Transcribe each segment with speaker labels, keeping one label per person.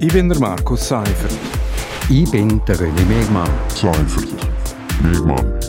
Speaker 1: Ich bin der Markus Seifert.
Speaker 2: Ich bin der René Megmann.
Speaker 3: Seifert. Megmann.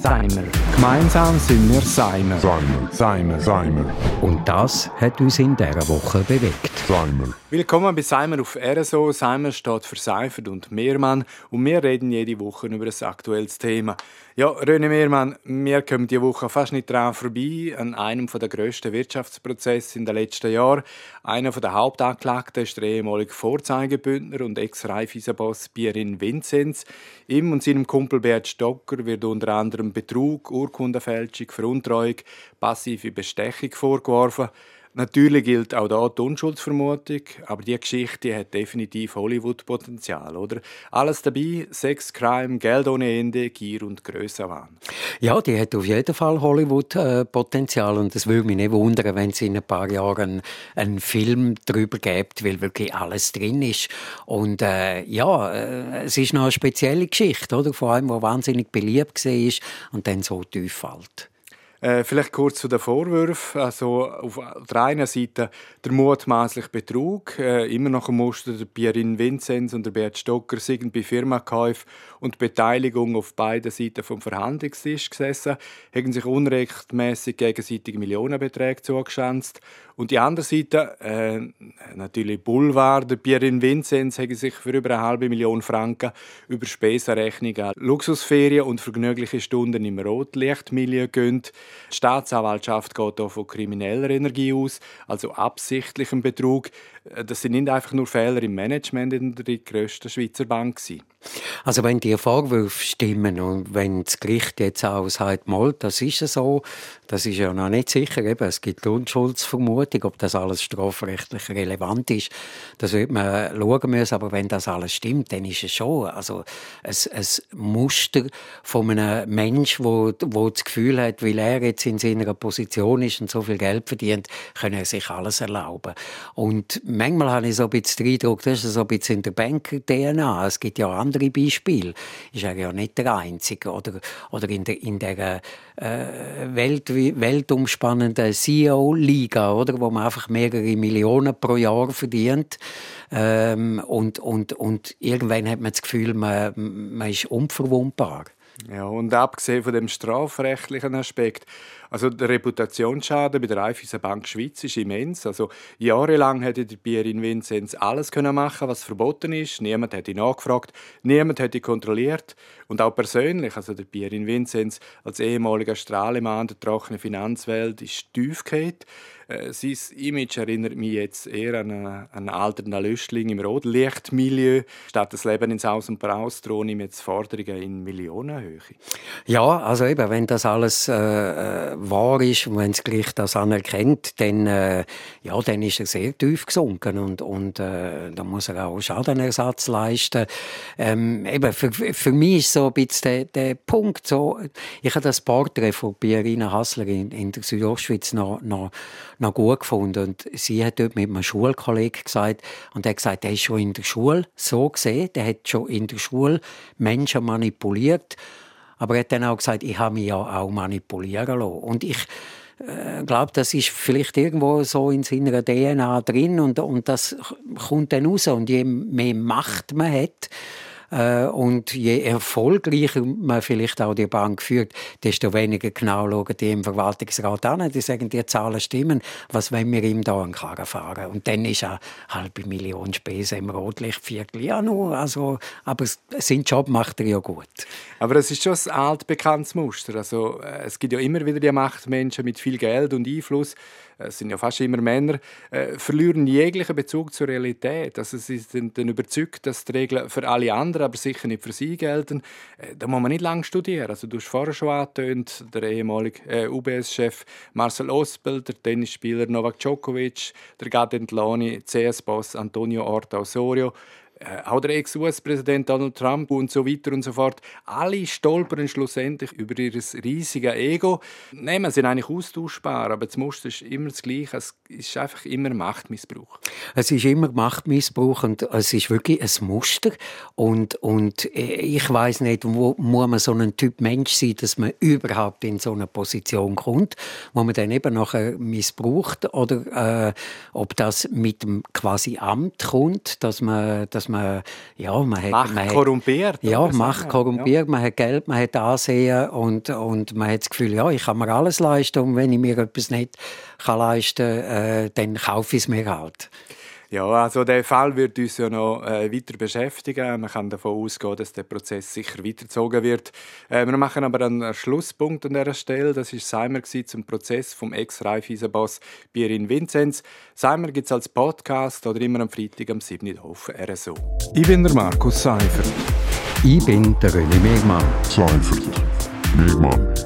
Speaker 1: Seimer. Gemeinsam sind wir Seimer.
Speaker 3: Seimer.
Speaker 1: Seimer.
Speaker 3: Seimer.
Speaker 2: Und das hat uns in dieser Woche bewegt.
Speaker 3: Seimer.
Speaker 1: Willkommen bei Seimer auf RSO. Seimer steht für Seifert und Mehrmann und wir reden jede Woche über ein aktuelles Thema. Ja, René Mehrmann, wir kommen diese Woche fast nicht dran vorbei an einem der grössten Wirtschaftsprozesse in den letzten Jahren. Einer der Hauptanklagten ist der ehemalige Vorzeigebündner und Ex-Raiffeisenboss Pierin Vinzenz. Ihm und seinem Kumpel Bert Stocker wird unter anderem Betrug, Urkundenfälschung, Veruntreuung, passive Bestechung vorgeworfen. Natürlich gilt auch da die Unschuldsvermutung, aber die Geschichte hat definitiv Hollywood-Potenzial, oder? Alles dabei, Sex, Crime, Geld ohne Ende, Gier und Grössenwahn.
Speaker 2: Ja, die hat auf jeden Fall Hollywood-Potenzial und es würde mich nicht wundern, wenn es in ein paar Jahren einen Film darüber gibt, weil wirklich alles drin ist. Und äh, ja, äh, es ist noch eine spezielle Geschichte, oder? Vor allem, die wahnsinnig beliebt war und dann so tief fällt.
Speaker 1: Äh, vielleicht kurz zu den Vorwürfen. Also auf der einen Seite der mutmaßliche Betrug, äh, immer noch im Muster der Pierin Vinzenz und der Bert Stocker sind bei Firmenkäufen und Beteiligung auf beiden Seiten vom Verhandlungstisch gesessen, haben sich unrechtmäßig gegenseitig Millionenbeträge zugeschanzt und die andere Seite, äh, natürlich Boulevard, der Pierin Vinzenz, hat sich für über eine halbe Million Franken über Spesenrechnungen Luxusferien und vergnügliche Stunden im Rotlichtmilieu gönnt. Die Staatsanwaltschaft geht hier von krimineller Energie aus, also absichtlichem Betrug. Das sind nicht einfach nur Fehler im Management in der grössten Schweizer Bank. Gewesen.
Speaker 2: Also wenn die Vorwürfe stimmen und wenn das Gericht jetzt auch sagt, mal, das ist so, das ist ja noch nicht sicher. Eben, es gibt Unschuldsvermutung, ob das alles strafrechtlich relevant ist. Das wird man schauen müssen. Aber wenn das alles stimmt, dann ist es schon also ein, ein Muster von einem Menschen, wo, wo das Gefühl hat, weil er jetzt in seiner Position ist und so viel Geld verdient, kann er sich alles erlauben. Und manchmal habe ich so ein bisschen den Eindruck, das ist so ein bisschen in der Bank-DNA. Es gibt ja andere Beispiele. Ist er ja nicht der Einzige. Oder, oder in der, in der äh, Welt, weltumspannenden CEO-Liga, oder? Wo man einfach mehrere Millionen pro Jahr verdient. Ähm, und, und, und irgendwann hat man das Gefühl, man, man ist unverwundbar.
Speaker 1: Ja, und abgesehen von dem strafrechtlichen Aspekt, also der Reputationsschaden bei der Raiffeisen Bank Schweiz ist immens. Also jahrelang hätte der Pierin Vinzenz alles können machen, was verboten ist. Niemand hätte nachgefragt, niemand hätte kontrolliert und auch persönlich. Also der Pierin Vinzenz als ehemaliger Strahlemann der trockenen Finanzwelt ist tief geht. Äh, sein Image erinnert mich jetzt eher an einen, einen alternden Lüstling im Rotlichtmilieu. Statt das Leben ins Haus und Braus drohen ihm jetzt Forderungen in Millionenhöhe.
Speaker 2: Ja, also eben, wenn das alles äh, äh wahr ist wenn das Gericht das anerkennt, dann, äh, ja, dann ist er sehr tief gesunken und, und äh, da muss er auch Schadenersatz leisten. Ähm, eben, für, für mich ist so ein bisschen der, der Punkt so, ich habe das Porträt von Pierina Hassler in, in der Südostschweiz noch, noch, noch gut gefunden und sie hat dort mit einem Schulkollegen gesagt und er hat gesagt, er ist schon in der Schule so gesehen, der hat schon in der Schule Menschen manipuliert aber er hat dann auch gesagt, ich habe mich ja auch manipulieren lassen. Und ich äh, glaube, das ist vielleicht irgendwo so in seiner DNA drin und, und das kommt dann raus. Und je mehr Macht man hat, und je erfolgreicher man vielleicht auch die Bank führt, desto weniger genau schauen die im Verwaltungsrat an. Die sagen, die Zahlen stimmen. Was wollen wir ihm da an Karren fahren? Und dann ist eine halbe Million Spesen im Rotlichtviertel. Ja, nur, also, aber sein Job macht er ja gut.
Speaker 1: Aber es ist schon ein altbekanntes Muster. Also, äh, es gibt ja immer wieder die Machtmenschen mit viel Geld und Einfluss, es sind ja fast immer Männer, äh, verlieren jeglichen Bezug zur Realität. Also sie sind dann überzeugt, dass die Regeln für alle anderen, aber sicher nicht für sie gelten. Äh, da muss man nicht lange studieren. Also du hast vorher schon angetönt, der ehemalige äh, UBS-Chef Marcel Ospel, der Tennisspieler Novak Djokovic, der Gadentloni, CS-Boss Antonio Orta Osorio, auch der Ex-US-Präsident Donald Trump und so weiter und so fort, alle stolpern schlussendlich über ihr riesiges Ego. Wir sind eigentlich austauschbar, aber das Muster ist immer das Gleiche. Es ist einfach immer Machtmissbrauch.
Speaker 2: Es ist immer Machtmissbrauch und es ist wirklich ein Muster. Und, und ich weiß nicht, wo muss man so ein Typ Mensch sein, dass man überhaupt in so eine Position kommt, wo man dann eben nachher missbraucht oder äh, ob das mit dem quasi Amt kommt, dass man, dass man ja, man hat,
Speaker 1: Macht
Speaker 2: man
Speaker 1: korrumpiert.
Speaker 2: Ja, Macht korrumpiert, ja. man hat Geld, man hat Ansehen und, und man hat das Gefühl, ja, ich kann mir alles leisten und wenn ich mir etwas nicht kann leisten kann, äh, dann kaufe ich es mir halt.
Speaker 1: Ja, also der Fall wird uns ja noch äh, weiter beschäftigen. Man kann davon ausgehen, dass der Prozess sicher weitergezogen wird. Äh, wir machen aber einen Schlusspunkt an dieser Stelle. Das war Seimer zum Prozess vom Ex-Raiffeisen-Boss Pierin Vinzenz. Seimer gibt es als Podcast oder immer am Freitag am 7. auf RSO.
Speaker 4: Ich bin der Markus Seifert.
Speaker 2: Ich bin der René Megmann.
Speaker 3: Seifert. Megmann.